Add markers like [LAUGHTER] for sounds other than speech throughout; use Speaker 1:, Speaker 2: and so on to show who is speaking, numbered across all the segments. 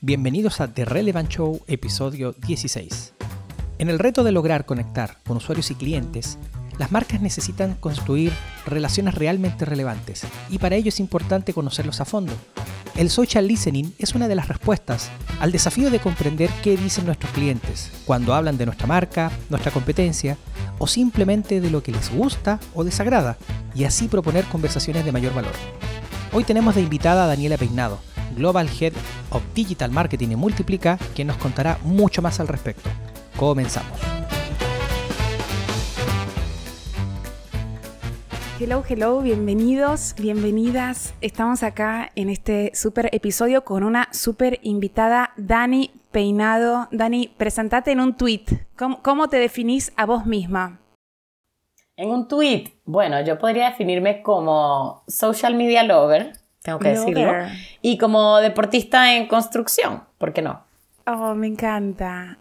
Speaker 1: Bienvenidos a The Relevant Show, episodio 16. En el reto de lograr conectar con usuarios y clientes, las marcas necesitan construir relaciones realmente relevantes y para ello es importante conocerlos a fondo. El social listening es una de las respuestas al desafío de comprender qué dicen nuestros clientes cuando hablan de nuestra marca, nuestra competencia o simplemente de lo que les gusta o desagrada y así proponer conversaciones de mayor valor. Hoy tenemos de invitada a Daniela Peinado, Global Head of Digital Marketing y Multiplica, quien nos contará mucho más al respecto. Comenzamos.
Speaker 2: Hello, hello, bienvenidos, bienvenidas. Estamos acá en este super episodio con una super invitada, Dani Peinado. Dani, presentate en un tweet. ¿Cómo, cómo te definís a vos misma?
Speaker 3: En un tweet, bueno, yo podría definirme como social media lover, tengo que decirlo. Y como deportista en construcción, ¿por qué no?
Speaker 2: Oh, me encanta.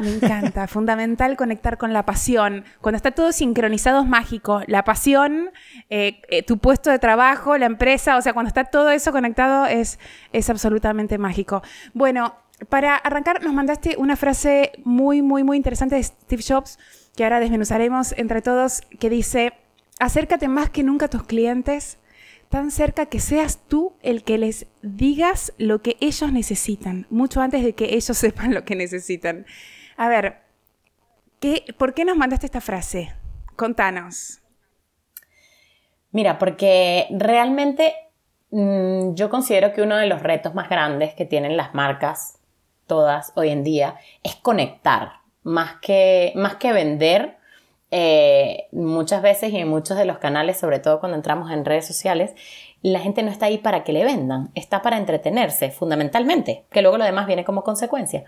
Speaker 2: me encanta. Fundamental conectar con la pasión. Cuando está todo sincronizado es mágico. La pasión, eh, eh, tu puesto de trabajo, la empresa, o sea, cuando está todo eso conectado es, es absolutamente mágico. Bueno, para arrancar nos mandaste una frase muy, muy, muy interesante de Steve Jobs que ahora desmenuzaremos entre todos, que dice, acércate más que nunca a tus clientes tan cerca que seas tú el que les digas lo que ellos necesitan, mucho antes de que ellos [LAUGHS] sepan lo que necesitan. A ver, ¿qué, ¿por qué nos mandaste esta frase? Contanos.
Speaker 3: Mira, porque realmente mmm, yo considero que uno de los retos más grandes que tienen las marcas, todas hoy en día, es conectar, más que, más que vender eh, muchas veces y en muchos de los canales, sobre todo cuando entramos en redes sociales, la gente no está ahí para que le vendan, está para entretenerse, fundamentalmente, que luego lo demás viene como consecuencia.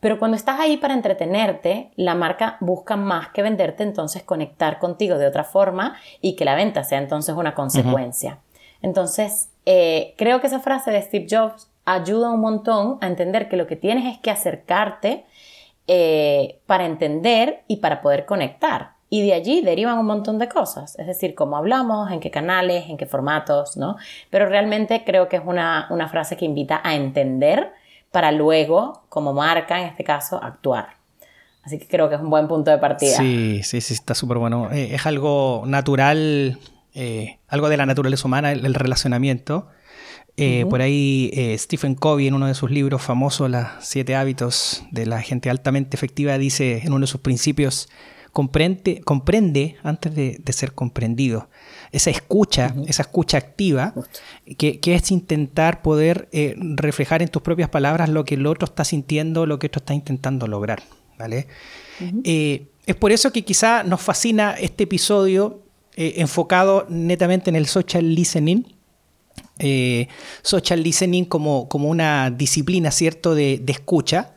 Speaker 3: Pero cuando estás ahí para entretenerte, la marca busca más que venderte, entonces conectar contigo de otra forma y que la venta sea entonces una consecuencia. Entonces, eh, creo que esa frase de Steve Jobs ayuda un montón a entender que lo que tienes es que acercarte eh, para entender y para poder conectar. Y de allí derivan un montón de cosas, es decir, cómo hablamos, en qué canales, en qué formatos, ¿no? Pero realmente creo que es una, una frase que invita a entender para luego, como marca en este caso, actuar. Así que creo que es un buen punto de partida.
Speaker 1: Sí, sí, sí, está súper bueno. Eh, es algo natural, eh, algo de la naturaleza humana, el, el relacionamiento. Eh, Por ahí eh, Stephen Covey en uno de sus libros famosos, Las siete hábitos de la gente altamente efectiva, dice en uno de sus principios, comprende, comprende antes de, de ser comprendido. Esa escucha, uh -huh. esa escucha activa, que, que, es intentar poder eh, reflejar en tus propias palabras lo que el otro está sintiendo, lo que el otro está intentando lograr. ¿vale? Uh -huh. es por eso que quizá nos fascina este episodio enfocado netamente en el social listening eh, social listening como, como, una disciplina, ¿cierto?, de, de escucha.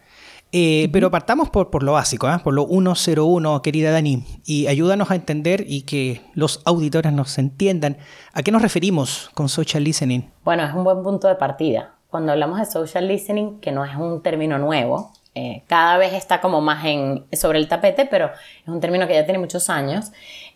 Speaker 1: Eh, uh -huh. Pero partamos por, por lo básico, ¿eh? por lo 101, querida Dani, y ayúdanos a entender y que los auditores nos entiendan a qué nos referimos con social listening.
Speaker 3: Bueno, es un buen punto de partida. Cuando hablamos de social listening, que no es un término nuevo, eh, cada vez está como más en, sobre el tapete, pero es un término que ya tiene muchos años.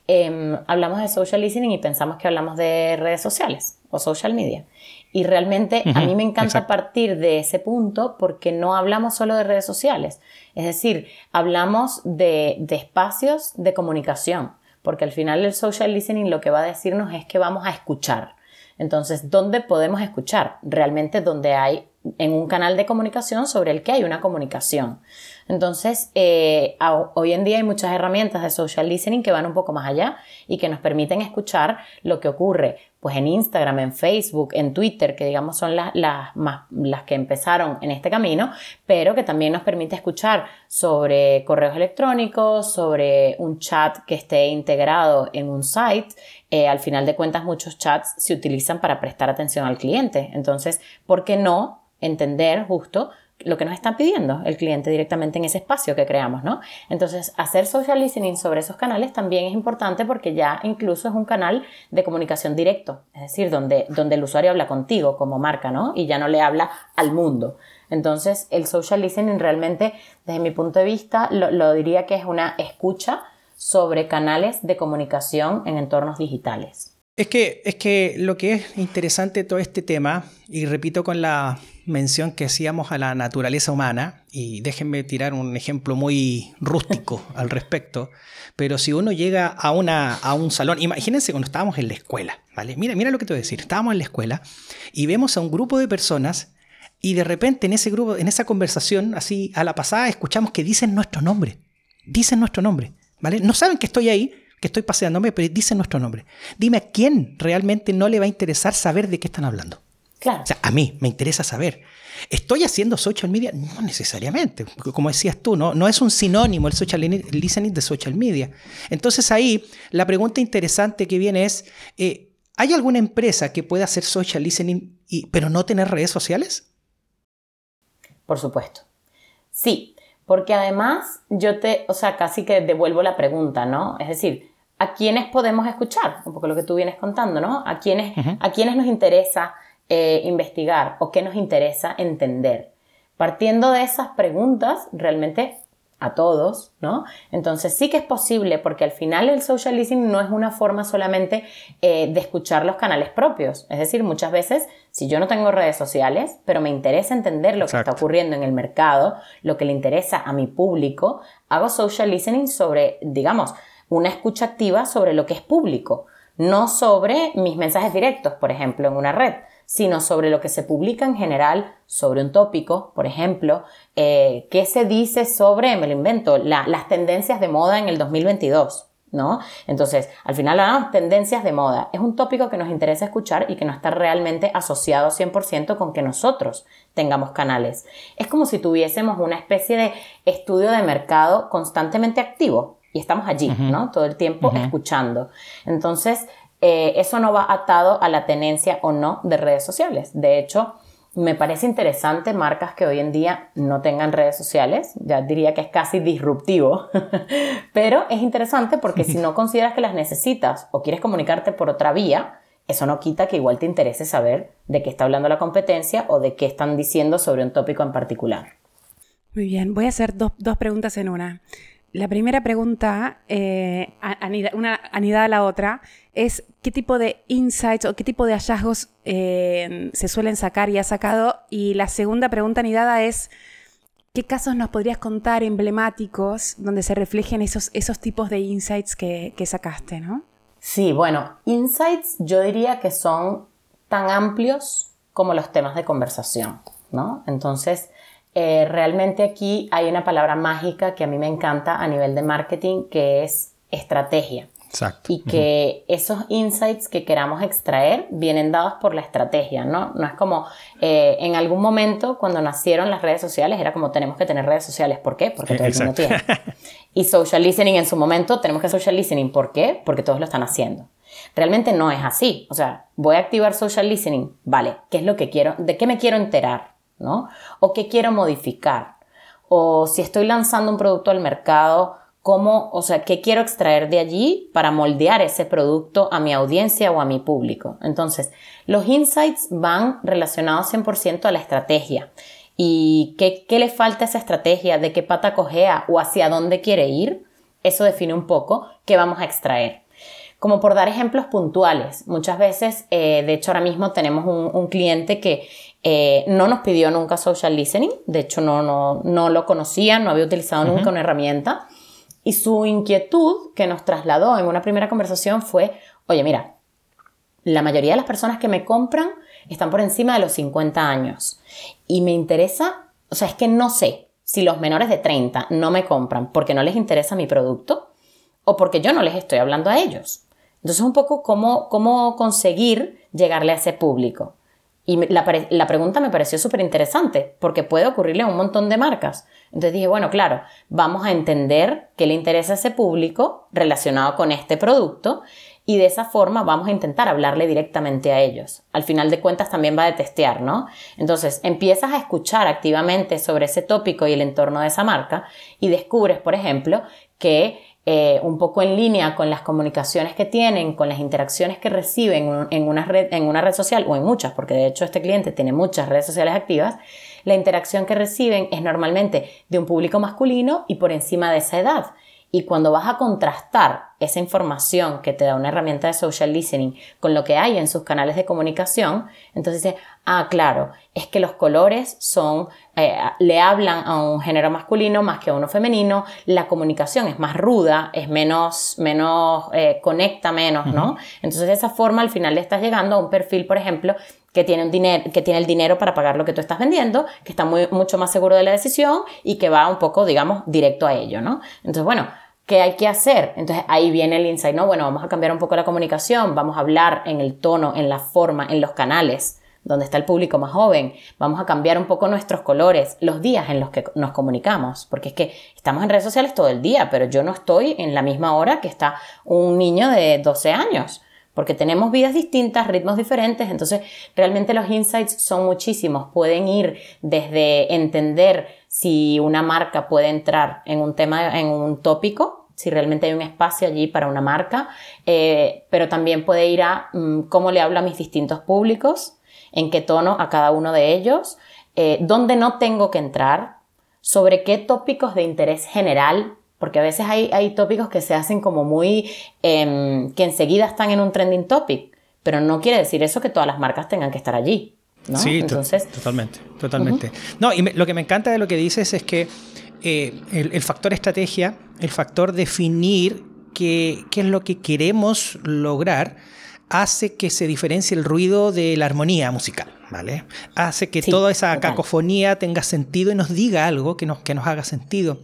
Speaker 3: Eh, hablamos de social listening y pensamos que hablamos de redes sociales o social media. Y realmente uh -huh, a mí me encanta exacto. partir de ese punto porque no hablamos solo de redes sociales. Es decir, hablamos de, de espacios de comunicación. Porque al final el social listening lo que va a decirnos es que vamos a escuchar. Entonces, ¿dónde podemos escuchar? Realmente donde hay en un canal de comunicación sobre el que hay una comunicación. Entonces, eh, hoy en día hay muchas herramientas de social listening que van un poco más allá y que nos permiten escuchar lo que ocurre pues en Instagram, en Facebook, en Twitter, que digamos son las, las, más, las que empezaron en este camino, pero que también nos permite escuchar sobre correos electrónicos, sobre un chat que esté integrado en un site. Eh, al final de cuentas, muchos chats se utilizan para prestar atención al cliente. Entonces, ¿por qué no entender justo lo que nos están pidiendo el cliente directamente en ese espacio que creamos, ¿no? Entonces, hacer social listening sobre esos canales también es importante porque ya incluso es un canal de comunicación directo, es decir, donde, donde el usuario habla contigo como marca, ¿no? Y ya no le habla al mundo. Entonces, el social listening realmente, desde mi punto de vista, lo, lo diría que es una escucha sobre canales de comunicación en entornos digitales.
Speaker 1: Es que, es que lo que es interesante todo este tema, y repito con la mención que hacíamos a la naturaleza humana, y déjenme tirar un ejemplo muy rústico [LAUGHS] al respecto, pero si uno llega a, una, a un salón, imagínense cuando estábamos en la escuela, ¿vale? Mira, mira lo que te voy a decir, estábamos en la escuela y vemos a un grupo de personas y de repente en ese grupo, en esa conversación, así a la pasada, escuchamos que dicen nuestro nombre, dicen nuestro nombre, ¿vale? No saben que estoy ahí, que estoy paseándome, pero dice nuestro nombre. Dime a quién realmente no le va a interesar saber de qué están hablando.
Speaker 3: Claro.
Speaker 1: O sea, a mí me interesa saber. ¿Estoy haciendo social media? No necesariamente. Como decías tú, no, no es un sinónimo el social listening de social media. Entonces ahí la pregunta interesante que viene es, eh, ¿hay alguna empresa que pueda hacer social listening y, pero no tener redes sociales?
Speaker 3: Por supuesto. Sí, porque además yo te, o sea, casi que devuelvo la pregunta, ¿no? Es decir, ¿a quiénes podemos escuchar? Un poco lo que tú vienes contando, ¿no? ¿A quiénes, ¿a quiénes nos interesa eh, investigar o qué nos interesa entender? Partiendo de esas preguntas, realmente a todos, ¿no? Entonces sí que es posible porque al final el social listening no es una forma solamente eh, de escuchar los canales propios. Es decir, muchas veces si yo no tengo redes sociales, pero me interesa entender lo que está ocurriendo en el mercado, lo que le interesa a mi público, hago social listening sobre, digamos, una escucha activa sobre lo que es público, no sobre mis mensajes directos, por ejemplo, en una red sino sobre lo que se publica en general sobre un tópico, por ejemplo, eh, qué se dice sobre, me lo invento, las tendencias de moda en el 2022. ¿No? Entonces, al final hablamos tendencias de moda. Es un tópico que nos interesa escuchar y que no está realmente asociado 100% con que nosotros tengamos canales. Es como si tuviésemos una especie de estudio de mercado constantemente activo y estamos allí, ¿no? Todo el tiempo escuchando. Entonces, eh, eso no va atado a la tenencia o no de redes sociales. De hecho, me parece interesante marcas que hoy en día no tengan redes sociales, ya diría que es casi disruptivo, [LAUGHS] pero es interesante porque si no consideras que las necesitas o quieres comunicarte por otra vía, eso no quita que igual te interese saber de qué está hablando la competencia o de qué están diciendo sobre un tópico en particular.
Speaker 2: Muy bien, voy a hacer dos, dos preguntas en una. La primera pregunta, eh, una anidada a la otra, es qué tipo de insights o qué tipo de hallazgos eh, se suelen sacar y ha sacado. Y la segunda pregunta anidada es, ¿qué casos nos podrías contar emblemáticos donde se reflejen esos, esos tipos de insights que, que sacaste, ¿no?
Speaker 3: Sí, bueno, insights yo diría que son tan amplios como los temas de conversación, ¿no? Entonces, eh, realmente aquí hay una palabra mágica que a mí me encanta a nivel de marketing, que es estrategia.
Speaker 1: Exacto.
Speaker 3: Y que esos insights que queramos extraer vienen dados por la estrategia, ¿no? No es como eh, en algún momento cuando nacieron las redes sociales era como tenemos que tener redes sociales. ¿Por qué? Porque todo el mundo tiene. Y social listening en su momento tenemos que social listening. ¿Por qué? Porque todos lo están haciendo. Realmente no es así. O sea, voy a activar social listening. Vale, ¿qué es lo que quiero? ¿De qué me quiero enterar? ¿No? O qué quiero modificar. O si estoy lanzando un producto al mercado, cómo, o sea, qué quiero extraer de allí para moldear ese producto a mi audiencia o a mi público. Entonces, los insights van relacionados 100% a la estrategia. ¿Y qué, qué le falta a esa estrategia? ¿De qué pata cojea o hacia dónde quiere ir? Eso define un poco qué vamos a extraer. Como por dar ejemplos puntuales, muchas veces, eh, de hecho ahora mismo tenemos un cliente que eh, no nos pidió nunca social listening, de hecho no, no, no lo conocía, no había utilizado nunca una herramienta. Y su inquietud que nos trasladó en una primera conversación fue, oye, mira, la mayoría de las personas que me compran están por encima de los 50 años. Y me interesa, o sea, es que no sé si los menores de 30 no me compran porque no les interesa mi producto o porque yo no les estoy hablando a ellos. Entonces, un poco cómo, cómo conseguir llegarle a ese público. Y la, la pregunta me pareció súper interesante porque puede ocurrirle a un montón de marcas. Entonces dije, bueno, claro, vamos a entender qué le interesa a ese público relacionado con este producto y de esa forma vamos a intentar hablarle directamente a ellos. Al final de cuentas también va a testear, ¿no? Entonces empiezas a escuchar activamente sobre ese tópico y el entorno de esa marca y descubres, por ejemplo, que eh, un poco en línea con las comunicaciones que tienen, con las interacciones que reciben en una, red, en una red social o en muchas, porque de hecho este cliente tiene muchas redes sociales activas, la interacción que reciben es normalmente de un público masculino y por encima de esa edad. Y cuando vas a contrastar esa información que te da una herramienta de social listening con lo que hay en sus canales de comunicación, entonces dice, ah, claro, es que los colores son, eh, le hablan a un género masculino más que a uno femenino, la comunicación es más ruda, es menos, menos, eh, conecta menos, ¿no? Entonces de esa forma al final le estás llegando a un perfil, por ejemplo, que tiene, un que tiene el dinero para pagar lo que tú estás vendiendo, que está muy, mucho más seguro de la decisión y que va un poco, digamos, directo a ello, ¿no? Entonces, bueno, ¿qué hay que hacer? Entonces ahí viene el insight, ¿no? Bueno, vamos a cambiar un poco la comunicación, vamos a hablar en el tono, en la forma, en los canales donde está el público más joven, vamos a cambiar un poco nuestros colores, los días en los que nos comunicamos, porque es que estamos en redes sociales todo el día, pero yo no estoy en la misma hora que está un niño de 12 años porque tenemos vidas distintas, ritmos diferentes, entonces realmente los insights son muchísimos, pueden ir desde entender si una marca puede entrar en un tema, en un tópico, si realmente hay un espacio allí para una marca, eh, pero también puede ir a mm, cómo le hablo a mis distintos públicos, en qué tono a cada uno de ellos, eh, dónde no tengo que entrar, sobre qué tópicos de interés general porque a veces hay, tópicos que se hacen como muy, em, que enseguida están en un trending topic, pero no quiere decir eso que todas las marcas tengan que estar allí. ¿No?
Speaker 1: Sí, Entonces, totalmente, totalmente. No, y lo que me encanta de lo que dices es que eh, el, factor estrategia, el factor definir qué, qué es lo que queremos lograr, hace que se diferencie el ruido de la armonía musical, ¿vale? Hace que toda esa cacofonía tenga sentido y nos diga algo que nos, que nos haga sentido.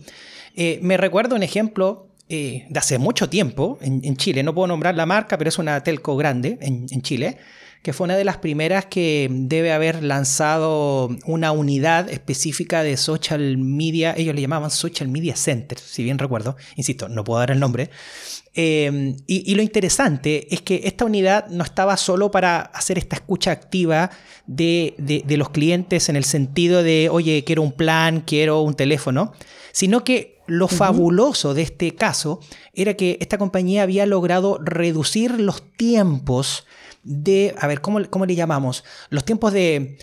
Speaker 1: Eh, me recuerdo un ejemplo eh, de hace mucho tiempo en, Chile, no puedo nombrar la marca, pero es una telco grande en, Chile, que fue una de las primeras que debe haber lanzado una unidad específica de social media, ellos le llamaban Social Media Center, si bien recuerdo, insisto, no puedo dar el nombre. Eh, y, lo interesante es que esta unidad no estaba solo para hacer esta escucha activa de, de los clientes en el sentido de, oye, quiero un plan, quiero un teléfono, sino que lo fabuloso de este caso era que esta compañía había logrado reducir los tiempos de, a ver, ¿cómo, le llamamos? Los tiempos de,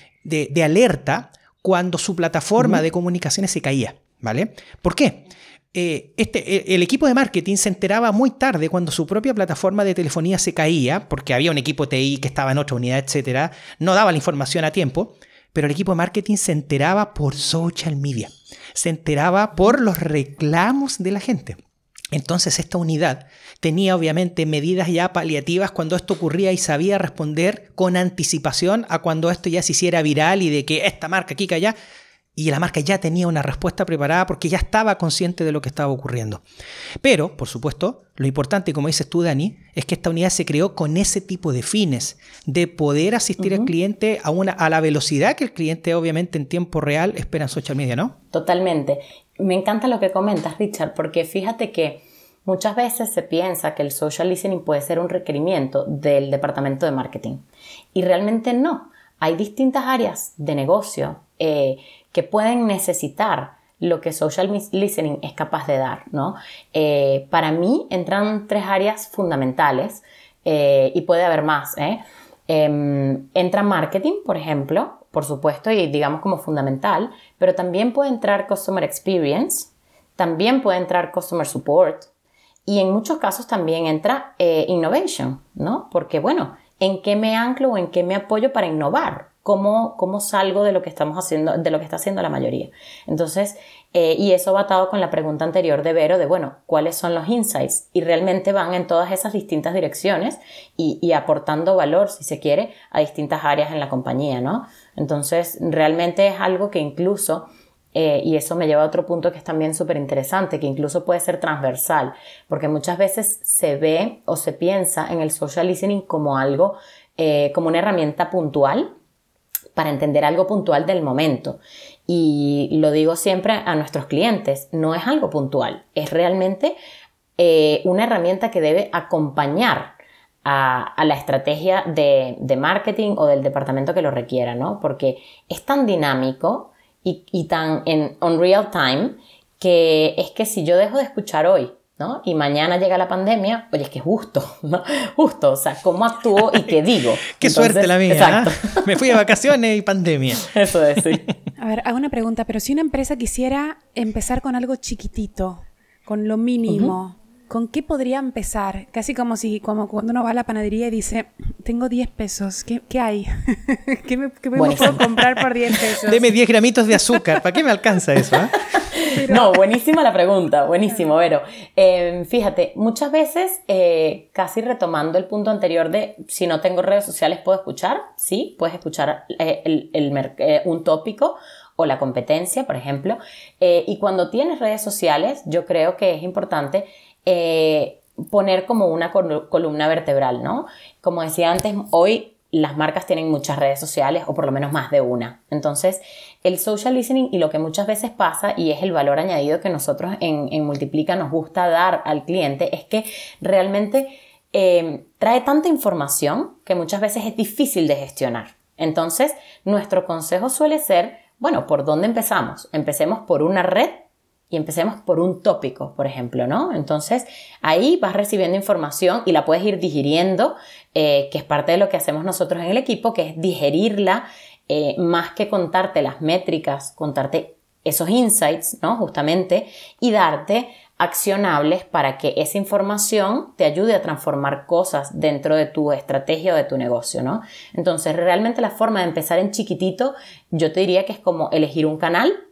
Speaker 1: alerta cuando su plataforma de comunicaciones se caía, ¿vale? ¿Por qué? Eh, este, e, el equipo de marketing se enteraba muy tarde cuando su propia plataforma de telefonía se caía, porque había un equipo TI que estaba en otra unidad, etcétera, no daba la información a tiempo, pero el equipo de marketing se enteraba por social media se enteraba por los reclamos de la gente. Entonces esta unidad tenía obviamente medidas ya paliativas cuando esto ocurría y sabía responder con anticipación a cuando esto ya se hiciera viral y de que esta marca aquí que allá y la marca ya tenía una respuesta preparada porque ya estaba consciente de lo que estaba ocurriendo. Pero, por supuesto, lo importante, como dices tú, Dani, es que esta unidad se creó con ese tipo de fines, de poder asistir al cliente a, una, a la velocidad que el cliente, obviamente, en tiempo real espera en social media, ¿no?
Speaker 3: Totalmente. Me encanta lo que comentas, Richard, porque fíjate que muchas veces se piensa que el social listening puede ser un requerimiento del departamento de marketing. Y realmente no. Hay distintas áreas de negocio. Eh, que pueden necesitar lo que social listening es capaz de dar. ¿no? Eh, para mí entran tres áreas fundamentales eh, y puede haber más. ¿eh? Em, entra marketing, por ejemplo, por supuesto, y digamos como fundamental, pero también puede entrar customer experience, también puede entrar customer support y en muchos casos también entra innovation, ¿no? Porque bueno, ¿en qué me anclo o en qué me apoyo para innovar? Cómo, salgo de lo que estamos haciendo, de lo que está haciendo la mayoría. Entonces, eh, y eso va atado con la pregunta anterior de Vero de, bueno, ¿cuáles son los insights? Y realmente van en todas esas distintas direcciones y, aportando valor, si se quiere, a distintas áreas en la compañía, ¿no? Entonces, realmente es algo que incluso... Eh, y eso me lleva a otro punto que es también súper interesante, que incluso puede ser transversal, porque muchas veces se ve o se piensa en el social listening como algo, eh, como una herramienta puntual, para entender algo puntual del momento. Y lo digo siempre a nuestros clientes, no es algo puntual, es realmente eh, una herramienta que debe acompañar a, la estrategia de, marketing o del departamento que lo requiera, ¿no? Porque es tan dinámico y, tan en real time que es que si yo dejo de escuchar hoy ¿no? Y mañana llega la pandemia, oye, es que es justo, [LAUGHS] ¿no? Justo, o sea, ¿cómo actúo y qué digo? [LAUGHS]
Speaker 1: qué suerte la mía. Exacto. [LAUGHS] Me fui de vacaciones y pandemia.
Speaker 3: Eso es, sí.
Speaker 2: A ver, hago una pregunta, pero si una empresa quisiera empezar con algo chiquitito, con lo mínimo, ¿Con qué podría empezar? Casi como si como cuando uno va a la panadería y dice, tengo 10 pesos, ¿qué, qué hay? [LAUGHS] ¿Qué me, qué me puedo comprar por 10 pesos? [LAUGHS]
Speaker 1: Deme 10 gramitos de azúcar, ¿para qué me alcanza eso? eh?
Speaker 3: No, buenísima la pregunta, buenísimo, Vero. Eh, fíjate, muchas veces, eh, casi retomando el punto anterior de si no tengo redes sociales, ¿puedo escuchar? Sí, puedes escuchar eh, el, el, eh, un tópico o la competencia, por ejemplo. Eh, y cuando tienes redes sociales, yo creo que es importante eh, poner como una columna vertebral, ¿no? Como decía antes, hoy las marcas tienen muchas redes sociales o por lo menos más de una. Entonces, el social listening y lo que muchas veces pasa y es el valor añadido que nosotros en, Multiplica nos gusta dar al cliente es que realmente eh, trae tanta información que muchas veces es difícil de gestionar. Entonces, nuestro consejo suele ser, bueno, ¿por dónde empezamos? Empecemos por una red y empecemos por un tópico, por ejemplo, ¿no? Entonces ahí vas recibiendo información y la puedes ir digiriendo, eh, que es parte de lo que hacemos nosotros en el equipo, que es digerirla eh, más que contarte las métricas, contarte esos insights, ¿no? Justamente, y darte accionables para que esa información te ayude a transformar cosas dentro de tu estrategia o de tu negocio, ¿no? Entonces, realmente la forma de empezar en chiquitito, yo te diría que es como elegir un canal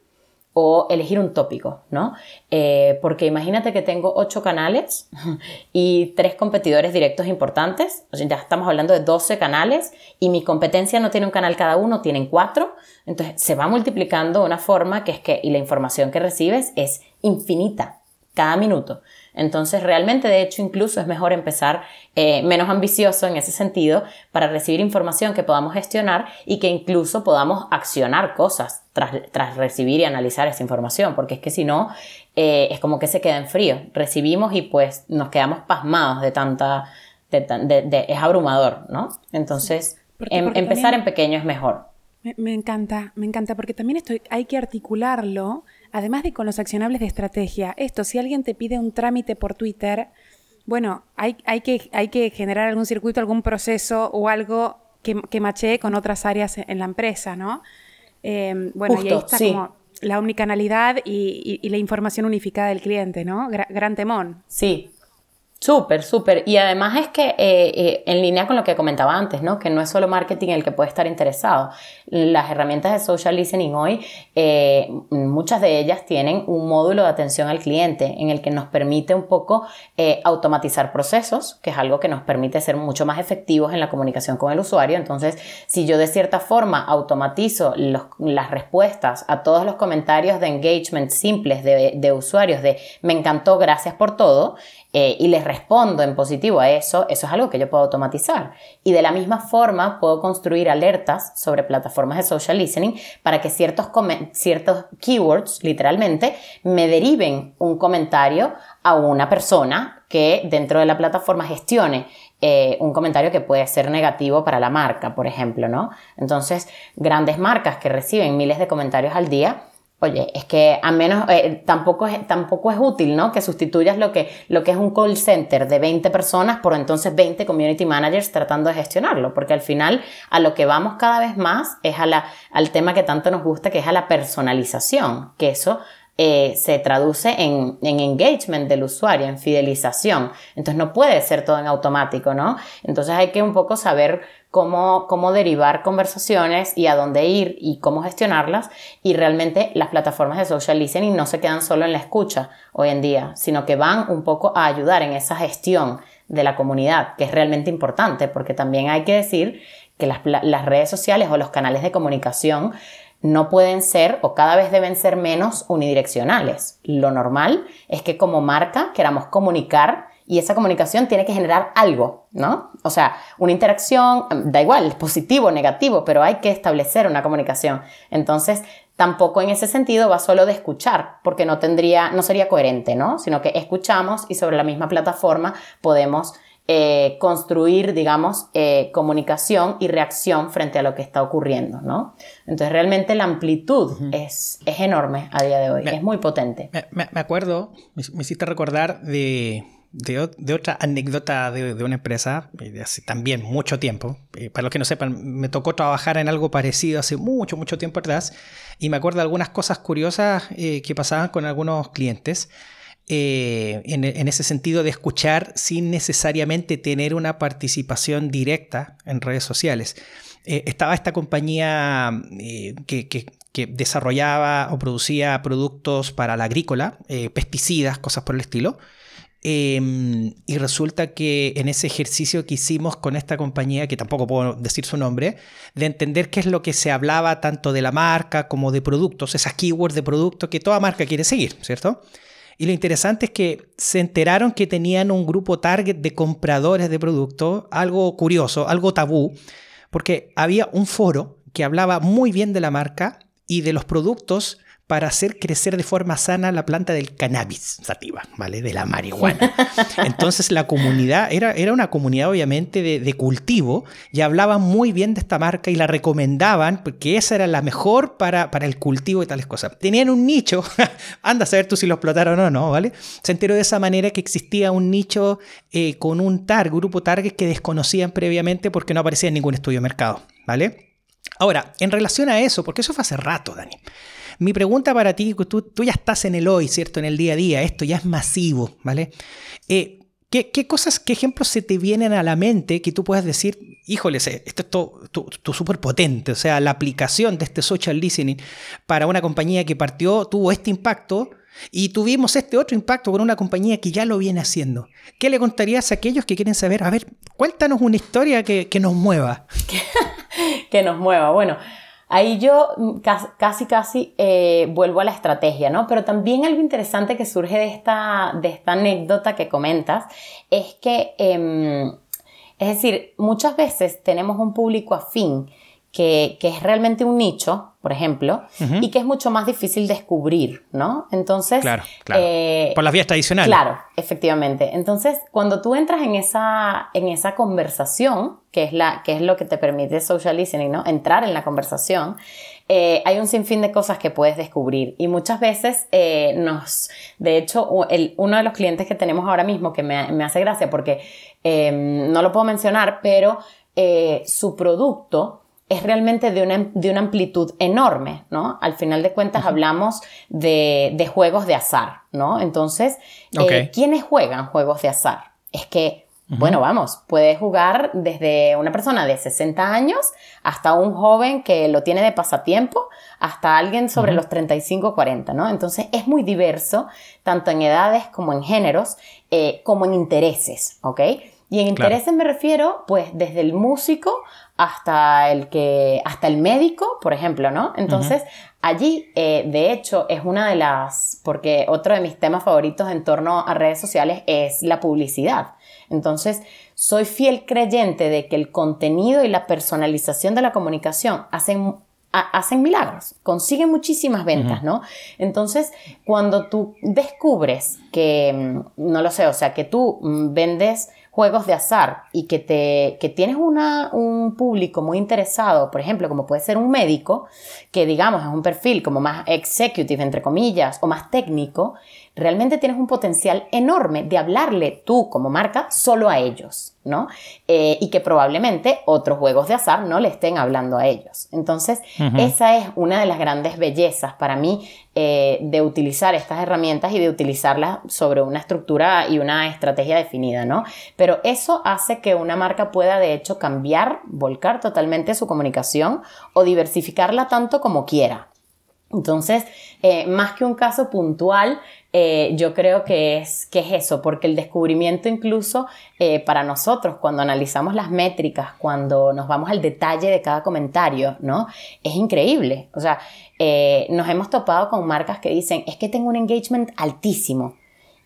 Speaker 3: o elegir un tópico, ¿no? Eh, porque imagínate que tengo ocho canales [LAUGHS] y tres competidores directos importantes, o sea, ya estamos hablando de 12 canales y mi competencia no tiene un canal cada uno, tienen cuatro, entonces se va multiplicando de una forma que es que, y la información que recibes es infinita cada minuto. Entonces, realmente, de hecho, incluso es mejor empezar eh, menos ambicioso en ese sentido para recibir información que podamos gestionar y que incluso podamos accionar cosas tras, tras recibir y analizar esa información, porque es que si no, eh, es como que se queda en frío. Recibimos y pues nos quedamos pasmados de tanta... De, de, de, es abrumador, ¿no? Entonces, porque, porque em, empezar en pequeño es mejor.
Speaker 2: Me, me, encanta, me encanta, porque también esto hay que articularlo Además de con los accionables de estrategia, esto, si alguien te pide un trámite por Twitter, bueno, hay, hay, que, hay que generar algún circuito, algún proceso o algo que, que machee con otras áreas en la empresa, ¿no? Eh, bueno, Justo, y ahí está sí. como la omnicanalidad y, y, y, la información unificada del cliente, ¿no? Gra gran temón.
Speaker 3: Sí, Súper, súper. Y además es que eh, eh, en línea con lo que comentaba antes, ¿no? Que no es solo marketing el que puede estar interesado. Las herramientas de social listening hoy, eh, muchas de ellas tienen un módulo de atención al cliente en el que nos permite un poco automatizar procesos, que es algo que nos permite ser mucho más efectivos en la comunicación con el usuario. Entonces, si yo de cierta forma automatizo los, las respuestas a todos los comentarios de engagement simples de, de usuarios de me encantó, gracias por todo, eh, y les respondo en positivo a eso, eso es algo que yo puedo automatizar. Y de la misma forma puedo construir alertas sobre plataformas de social listening para que ciertos, ciertos keywords, literalmente, me deriven un comentario a una persona que dentro de la plataforma gestione eh, un comentario que puede ser negativo para la marca, por ejemplo, ¿no? Entonces, grandes marcas que reciben miles de comentarios al día, Oye, es que a menos, eh, tampoco, es, tampoco es útil, ¿no? Que sustituyas lo que, lo que es un call center de 20 personas por entonces 20 community managers tratando de gestionarlo, porque al final a lo que vamos cada vez más es a la, al tema que tanto nos gusta, que es a la personalización, que eso eh, se traduce en, en, engagement del usuario, en fidelización. Entonces no puede ser todo en automático, ¿no? Entonces hay que un poco saber cómo, derivar conversaciones y a dónde ir y cómo gestionarlas. Y realmente las plataformas de social listening no se quedan solo en la escucha hoy en día, sino que van un poco a ayudar en esa gestión de la comunidad, que es realmente importante, porque también hay que decir que las redes sociales o los canales de comunicación no pueden ser o cada vez deben ser menos unidireccionales. Lo normal es que como marca queramos comunicar y esa comunicación tiene que generar algo, ¿no? O sea, una interacción, da igual, positivo o negativo, pero hay que establecer una comunicación. Entonces, tampoco en ese sentido va solo de escuchar, porque no tendría, no sería coherente, ¿no? Sino que escuchamos y sobre la misma plataforma podemos eh, construir, digamos, eh, comunicación y reacción frente a lo que está ocurriendo, ¿no? Entonces, realmente la amplitud uh -huh. es, es, enorme a día de hoy, me, es muy potente.
Speaker 1: Me, me acuerdo, me, me, hiciste recordar de, de, otra anécdota de, de, una empresa de hace también mucho tiempo. Para los que no sepan, me tocó trabajar en algo parecido hace mucho, mucho tiempo atrás y me acuerdo de algunas cosas curiosas eh, que pasaban con algunos clientes. eh, en, ese sentido de escuchar sin necesariamente tener una participación directa en redes sociales. Eh, estaba esta compañía eh, que, desarrollaba o producía productos para la agrícola, pesticidas, cosas por el estilo. Em, y resulta que en ese ejercicio que hicimos con esta compañía, que tampoco puedo decir su nombre, de entender qué es lo que se hablaba tanto de la marca como de productos, esas keywords de productos que toda marca quiere seguir, ¿cierto? Y lo interesante es que se enteraron que tenían un grupo target de compradores de productos, algo curioso, algo tabú, porque había un foro que hablaba muy bien de la marca y de los productos para hacer crecer de forma sana la planta del cannabis sativa, ¿vale? De la marihuana. [LAUGHS] Entonces la comunidad era, era una comunidad obviamente de, cultivo y hablaban muy bien de esta marca y la recomendaban porque esa era la mejor para, para el cultivo y tales cosas. Tenían un nicho, [LAUGHS] anda a saber tú si lo explotaron o no, ¿vale? Se enteró de esa manera que existía un nicho eh, con un target, grupo target que desconocían previamente porque no aparecía en ningún estudio de mercado, ¿vale? Ahora, en relación a eso, porque eso fue hace rato, Dani. Mi pregunta para ti, tú, tú ya estás en el hoy, ¿cierto? En el día a día, esto ya es masivo, ¿vale? Eh, ¿qué, cosas, qué ejemplos se te vienen a la mente que tú puedas decir, híjole, esto es súper potente, o sea, la aplicación de este social listening para una compañía que partió tuvo este impacto y tuvimos este otro impacto con una compañía que ya lo viene haciendo. ¿Qué le contarías a aquellos que quieren saber? A ver, cuéntanos una historia que, que nos mueva. [LAUGHS]
Speaker 3: que nos mueva. Bueno, Ahí yo casi, casi eh, vuelvo a la estrategia, ¿no? Pero también algo interesante que surge de esta, de esta anécdota que comentas es que, em, es decir, muchas veces tenemos un público afín que, es realmente un nicho, por ejemplo, y que es mucho más difícil descubrir, ¿no? Entonces...
Speaker 1: Claro, claro. Eh, por las vías tradicionales.
Speaker 3: Claro, efectivamente. Entonces, cuando tú entras en esa, en esa conversación, que es, la, que es lo que te permite social listening, ¿no? Entrar en la conversación, eh, hay un sinfín de cosas que puedes descubrir. Y muchas veces eh, nos... De hecho, uno de los clientes que tenemos ahora mismo, que me, me hace gracia porque no lo puedo mencionar, pero su producto es realmente de una, de una, amplitud enorme, ¿no? Al final de cuentas hablamos de, de, juegos de azar, ¿no? Entonces, eh, ¿quiénes juegan juegos de azar? Es que, bueno, vamos, puede jugar desde una persona de 60 años hasta un joven que lo tiene de pasatiempo, hasta alguien sobre los 35 40, ¿no? Entonces, es muy diverso, tanto en edades como en géneros, eh, como en intereses, ¿ok? Y en intereses me refiero, pues, desde el músico hasta el que hasta el médico, por ejemplo, ¿no? Entonces, allí, eh, de hecho, es una de las, porque otro de mis temas favoritos en torno a redes sociales es la publicidad. Entonces, soy fiel creyente de que el contenido y la personalización de la comunicación hacen hacen milagros, consiguen muchísimas ventas, ¿no? Entonces, cuando tú descubres que, mm, no lo sé, o sea, que tú mm, vendes juegos de azar y que, te, que tienes una, un público muy interesado, por ejemplo, como puede ser un médico, que digamos es un perfil como más executive, entre comillas, o más técnico, realmente tienes un potencial enorme de hablarle tú como marca solo a ellos, ¿no? Eh, y que probablemente otros juegos de azar no le estén hablando a ellos. Entonces, esa es una de las grandes bellezas para mí eh, de utilizar estas herramientas y de utilizarlas sobre una estructura y una estrategia definida, ¿no? Pero eso hace que una marca pueda de hecho cambiar, volcar totalmente su comunicación o diversificarla tanto como quiera. Entonces, eh, más que un caso puntual, eh, yo creo que es, que es eso, porque el descubrimiento incluso eh, para nosotros, cuando analizamos las métricas, cuando nos vamos al detalle de cada comentario, ¿no? Es increíble. O sea, nos hemos topado con marcas que dicen, es que tengo un engagement altísimo.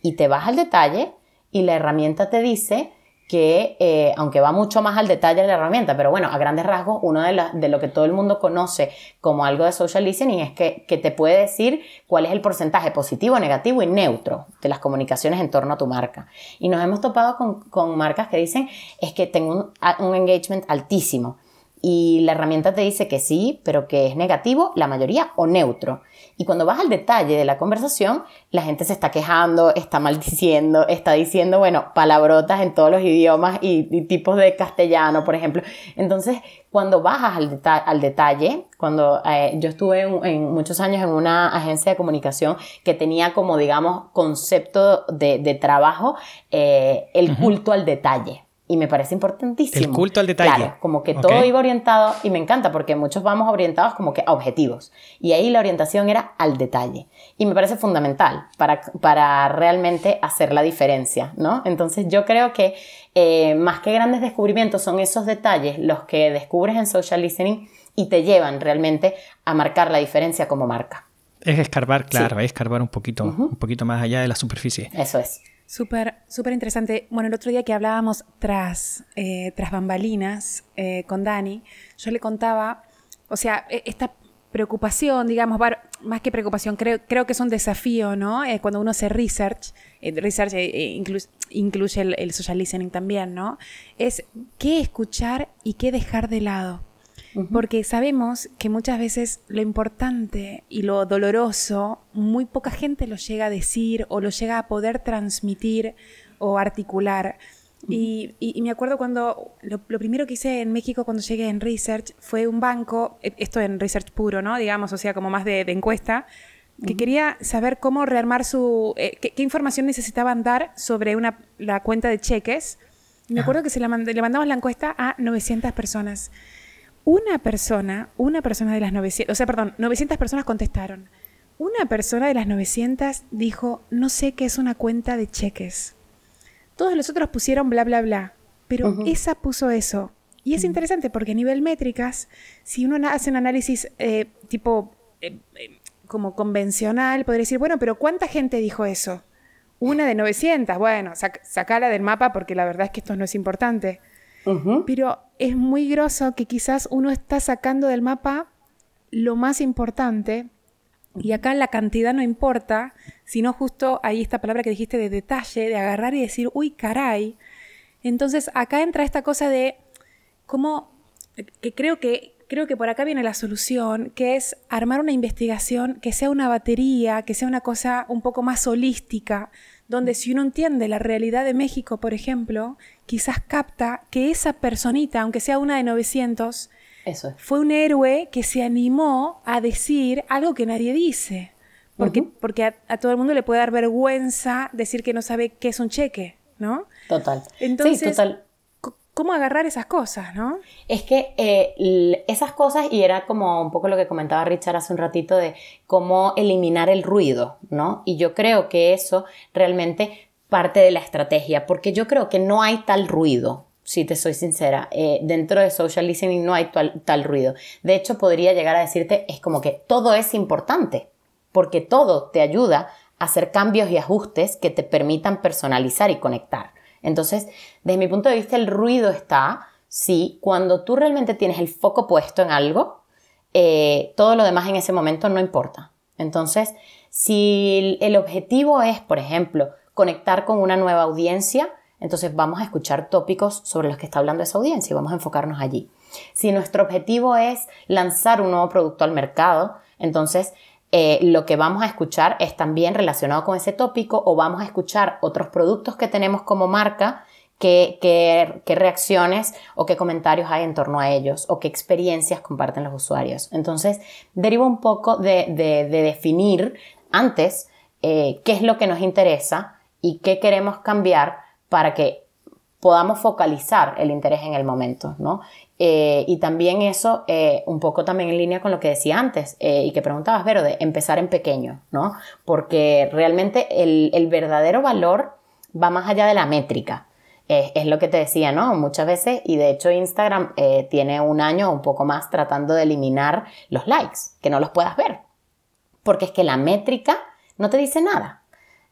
Speaker 3: Y te vas al detalle y la herramienta te dice, que, eh, aunque va mucho más al detalle de la herramienta, pero bueno, a grandes rasgos, uno de, lo que todo el mundo conoce como algo de social listening es que, te puede decir cuál es el porcentaje positivo, negativo y neutro de las comunicaciones en torno a tu marca. Y nos hemos topado con, marcas que dicen, es que tengo un engagement altísimo. y la herramienta te dice que sí, pero que es negativo, la mayoría, o neutro. Y cuando vas al detalle de la conversación, la gente se está quejando, está maldiciendo, está diciendo, bueno, palabrotas en todos los idiomas y, tipos de castellano, por ejemplo. Entonces, cuando bajas al, al detalle, cuando eh, yo estuve en, muchos años en una agencia de comunicación que tenía como, digamos, concepto de, trabajo eh, el culto al detalle y me parece importantísimo.
Speaker 1: El culto al detalle.
Speaker 3: Claro, como que todo iba orientado, y me encanta porque muchos vamos orientados como que a objetivos. Y ahí la orientación era al detalle. Y me parece fundamental para, para realmente hacer la diferencia, ¿no? Entonces yo creo que eh, más que grandes descubrimientos son esos detalles los que descubres en social listening y te llevan realmente a marcar la diferencia como marca.
Speaker 1: Es escarbar, claro, es escarbar un poquito, un poquito más allá de la superficie.
Speaker 3: Eso es.
Speaker 2: Súper, súper interesante. Bueno, el otro día que hablábamos tras, eh, tras bambalinas eh, con Dani, yo le contaba, o sea, e, esta preocupación, digamos, más que preocupación, creo, creo que es un desafío, ¿no? Eh, cuando uno hace research, research incluye el, el, social listening también, ¿no? Es qué escuchar y qué dejar de lado. Porque sabemos que muchas veces lo importante y lo doloroso, muy poca gente lo llega a decir o lo llega a poder transmitir o articular. y, me acuerdo cuando lo, primero que hice en México cuando llegué en Research fue un banco, e, esto en Research puro, ¿no? Digamos, o sea, como más de, encuesta, que quería saber cómo rearmar su... Eh, qué, información necesitaban dar sobre una, la cuenta de cheques. me acuerdo que se le mandamos la encuesta a 900 personas. Una persona, una persona de las 900, o sea, perdón, 900 personas contestaron. Una persona de las 900 dijo, no sé qué es una cuenta de cheques. Todos los otros pusieron bla, bla, bla, pero esa puso eso. Y es interesante porque a nivel métricas, si uno hace un análisis eh, tipo eh, eh, como convencional, podría decir, bueno, pero ¿cuánta gente dijo eso? Una de 900, bueno, sacala del mapa porque la verdad es que esto no es importante. Pero es muy groso que quizás uno está sacando del mapa lo más importante y acá la cantidad no importa, sino justo ahí esta palabra que dijiste de detalle, de agarrar y decir, uy, caray. Entonces acá entra esta cosa de cómo, que creo que, creo que por acá viene la solución, que es armar una investigación que sea una batería, que sea una cosa un poco más holística, donde si uno entiende la realidad de México, por ejemplo, quizás capta que esa personita, aunque sea una de 900, fue un héroe que se animó a decir algo que nadie dice. Porque, porque a, todo el mundo le puede dar vergüenza decir que no sabe qué es un cheque, ¿no?
Speaker 3: Total.
Speaker 2: Entonces, sí, total cómo agarrar esas cosas, ¿no?
Speaker 3: Es que eh, esas cosas, y era como un poco lo que comentaba Richard hace un ratito de cómo eliminar el ruido, ¿no? Y yo creo que eso realmente parte de la estrategia, porque yo creo que no hay tal ruido, si te soy sincera, eh, dentro de social listening no hay tal, tal ruido. De hecho, podría llegar a decirte, es como que todo es importante, porque todo te ayuda a hacer cambios y ajustes que te permitan personalizar y conectar. Entonces, desde mi punto de vista, el ruido está si cuando tú realmente tienes el foco puesto en algo, eh, todo lo demás en ese momento no importa. Entonces, si el objetivo es, por ejemplo, conectar con una nueva audiencia, entonces vamos a escuchar tópicos sobre los que está hablando esa audiencia y vamos a enfocarnos allí. Si nuestro objetivo es lanzar un nuevo producto al mercado, entonces eh, lo que vamos a escuchar es también relacionado con ese tópico o vamos a escuchar otros productos que tenemos como marca, qué, qué, reacciones o qué comentarios hay en torno a ellos o qué experiencias comparten los usuarios. Entonces, deriva un poco de, definir antes eh, qué es lo que nos interesa y qué queremos cambiar para que podamos focalizar el interés en el momento, ¿no? Eh, y también eso, eh, un poco también en línea con lo que decía antes eh, y que preguntabas, Vero, de empezar en pequeño, ¿no? Porque realmente el, el verdadero valor va más allá de la métrica. es lo que te decía, ¿no? Muchas veces, y de hecho Instagram tiene un año o un poco más tratando de eliminar los likes, que no los puedas ver. Porque es que la métrica no te dice nada.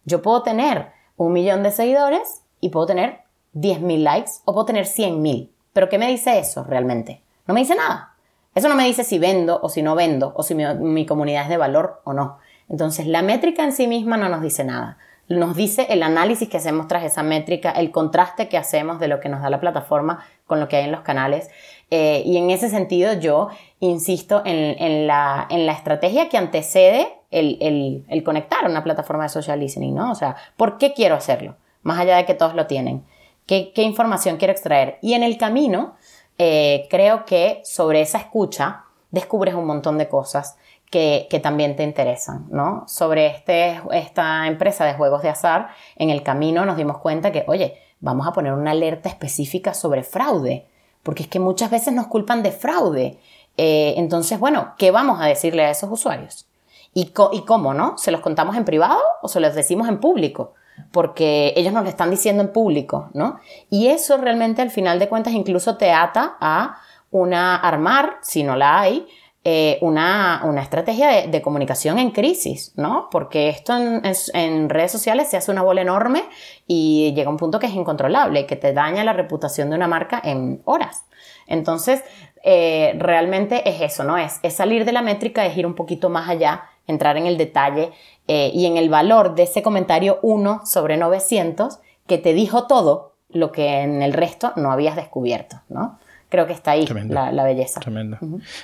Speaker 3: Yo puedo tener un millón de seguidores y puedo tener 10.000 likes o puedo tener 100.000 pero ¿qué me dice eso realmente? No me dice nada. Eso no me dice si vendo o si no vendo, o si mi, comunidad es de valor o no. Entonces, la métrica en sí misma no nos dice nada. Nos dice el análisis que hacemos tras esa métrica, el contraste que hacemos de lo que nos da la plataforma con lo que hay en los canales. Eh, y en ese sentido yo insisto en, la, estrategia que antecede el, conectar a una plataforma de social listening, ¿no? O sea, ¿por qué quiero hacerlo? Más allá de que todos lo tienen. ¿Qué, información quiero extraer? Y en el camino, eh, creo que sobre esa escucha descubres un montón de cosas que, también te interesan, ¿no? Sobre este, esta empresa de juegos de azar, en el camino nos dimos cuenta que, oye, vamos a poner una alerta específica sobre fraude, porque es que muchas veces nos culpan de fraude. Eh, entonces, bueno, ¿qué vamos a decirle a esos usuarios? ¿Y, ¿Y cómo, no? ¿Se los contamos en privado o se los decimos en público? Porque ellos nos lo están diciendo en público, ¿no? Y eso realmente al final de cuentas incluso te ata a una armar, si no la hay, eh, una, estrategia de, comunicación en crisis, ¿no? Porque esto en, redes sociales se hace una bola enorme y llega un punto que es incontrolable, que te daña la reputación de una marca en horas. Entonces, eh, realmente es eso, ¿no? Es, es salir de la métrica, es ir un poquito más allá, entrar en el detalle eh, y en el valor de ese comentario 1 sobre 900 que te dijo todo lo que en el resto no habías descubierto, ¿no? Creo que está ahí la, belleza.
Speaker 1: Tremendo,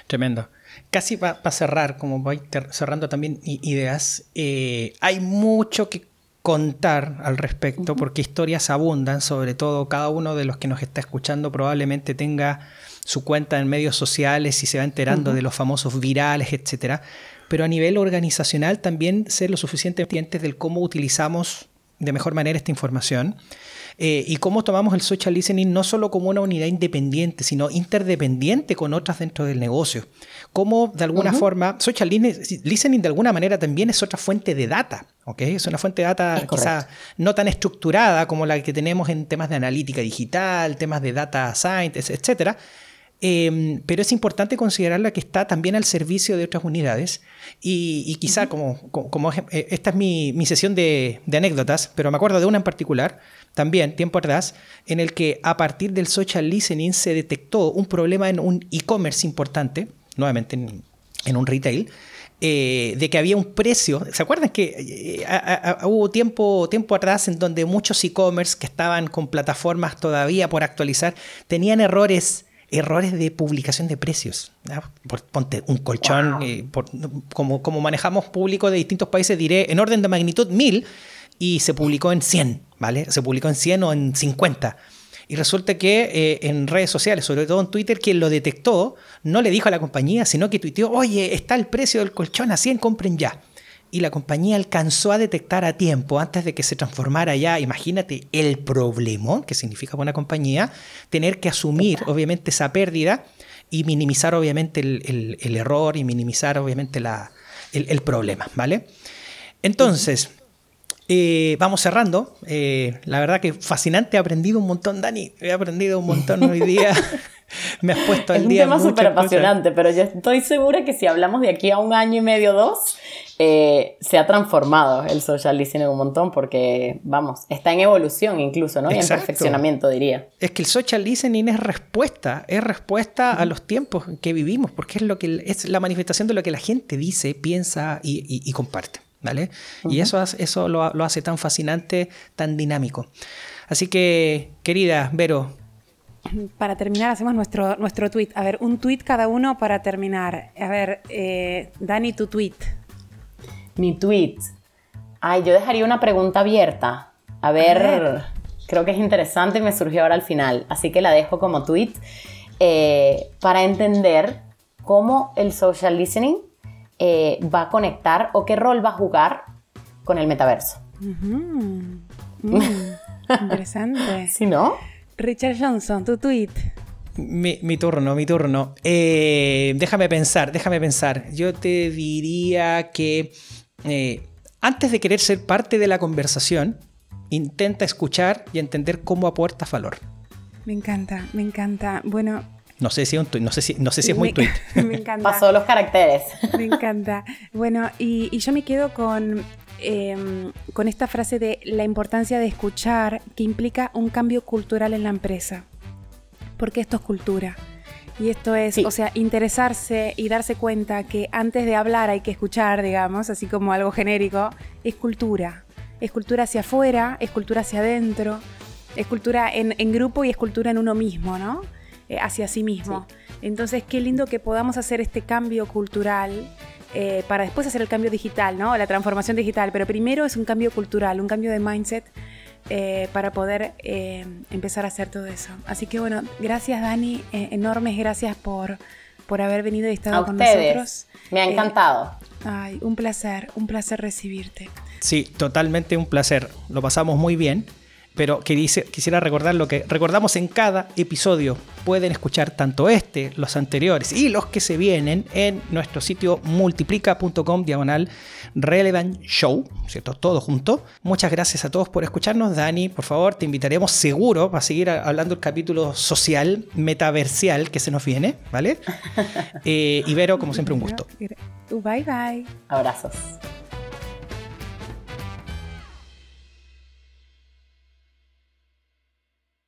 Speaker 1: tremendo. Casi para cerrar, como voy cerrando también ideas, eh, hay mucho que contar al respecto porque historias abundan, sobre todo cada uno de los que nos está escuchando probablemente tenga su cuenta en medios sociales y se va enterando de los famosos virales, etcétera. Pero a nivel organizacional también ser lo suficientemente conscientes del cómo utilizamos de mejor manera esta información eh, y cómo tomamos el social listening no solo como una unidad independiente, sino interdependiente con otras dentro del negocio. Cómo de alguna forma, social listening de alguna manera también es otra fuente de data. ¿okay? Es una fuente de data quizá no tan estructurada como la que tenemos en temas de analítica digital, temas de data science, etcétera, Em, pero es importante considerarla que está también al servicio de otras unidades y, quizá como, como, eh, esta es mi, sesión de, anécdotas, pero me acuerdo de una en particular, también tiempo atrás, en el que a partir del social listening se detectó un problema en un e-commerce importante, nuevamente en, un retail, eh, de que había un precio. ¿Se acuerdan que eh, hubo tiempo, tiempo atrás en donde muchos e-commerce que estaban con plataformas todavía por actualizar tenían errores errores de publicación de precios. ponte un colchón, eh, como, como manejamos público de distintos países, diré en orden de magnitud 1000 y se publicó en 100, ¿vale? Se publicó en 100 o en 50. Y resulta que eh, en redes sociales, sobre todo en Twitter, quien lo detectó no le dijo a la compañía, sino que tuiteó, oye, está el precio del colchón a 100, compren ya y la compañía alcanzó a detectar a tiempo antes de que se transformara ya, imagínate el problema que significa para una compañía, tener que asumir obviamente esa pérdida y minimizar obviamente el, error y minimizar obviamente la, el, problema, ¿vale? Entonces, eh, vamos cerrando. Eh, la verdad que fascinante, he aprendido un montón, Dani. He aprendido un montón hoy día. [LAUGHS] Me has puesto al día.
Speaker 3: Es un tema súper apasionante, pero yo estoy segura que si hablamos de aquí a un año y medio, dos, eh, se ha transformado el social listening un montón porque, vamos, está en evolución incluso, ¿no? Y en perfeccionamiento, diría.
Speaker 1: Es que el social listening es respuesta, es respuesta a los tiempos que vivimos, porque es, lo que, es la manifestación de lo que la gente dice, piensa y, comparte, ¿vale? Y eso, eso lo, lo hace tan fascinante, tan dinámico. Así que, querida Vero,
Speaker 2: para terminar, hacemos nuestro, nuestro tweet. A ver, un tweet cada uno para terminar. A ver, eh, Dani, tu tweet.
Speaker 3: Mi tweet. Ay, yo dejaría una pregunta abierta. A ver, creo que es interesante y me surgió ahora al final. Así que la dejo como tweet eh, para entender cómo el social listening eh, va a conectar o qué rol va a jugar con el metaverso.
Speaker 2: Mm, [LAUGHS] interesante.
Speaker 3: ¿Sí, no?
Speaker 2: Richard Johnson, tu tweet.
Speaker 1: Mi, turno, mi turno. Eh, déjame pensar, déjame pensar. Yo te diría que eh, antes de querer ser parte de la conversación, intenta escuchar y entender cómo aporta valor.
Speaker 2: Me encanta, me encanta. Bueno.
Speaker 1: No sé si, no sé si, no sé si es muy tweet. [LAUGHS]
Speaker 3: Me encanta. Pasó los caracteres.
Speaker 2: Me encanta. Bueno, y, yo me quedo con, em, con esta frase de la importancia de escuchar que implica un cambio cultural en la empresa. Porque esto es cultura. Y esto es, o sea, interesarse y darse cuenta que antes de hablar hay que escuchar, digamos, así como algo genérico, es cultura. Es cultura hacia afuera, es cultura hacia adentro, es cultura en, grupo y es cultura en uno mismo, ¿no? eh, hacia sí mismo. Entonces, qué lindo que podamos hacer este cambio cultural eh, para después hacer el cambio digital, ¿no? La transformación digital. Pero primero es un cambio cultural, un cambio de mindset eh, para poder empezar a hacer todo eso. Así que bueno, gracias Dani, enormes gracias por, por haber venido y estado con nosotros.
Speaker 3: Me ha encantado.
Speaker 2: Ay, un placer, un placer recibirte.
Speaker 1: Sí, totalmente un placer. Lo pasamos muy bien pero que dice, quisiera recordar lo que recordamos en cada episodio. Pueden escuchar tanto este, los anteriores y los que se vienen en nuestro sitio multiplica.com diagonal relevant show, ¿cierto? Todo junto. Muchas gracias a todos por escucharnos. Dani, por favor, te invitaremos seguro a seguir hablando del capítulo social, metaversial que se nos viene, ¿vale? [LAUGHS] eh, Ibero, como siempre, un gusto.
Speaker 2: Bye bye.
Speaker 3: Abrazos.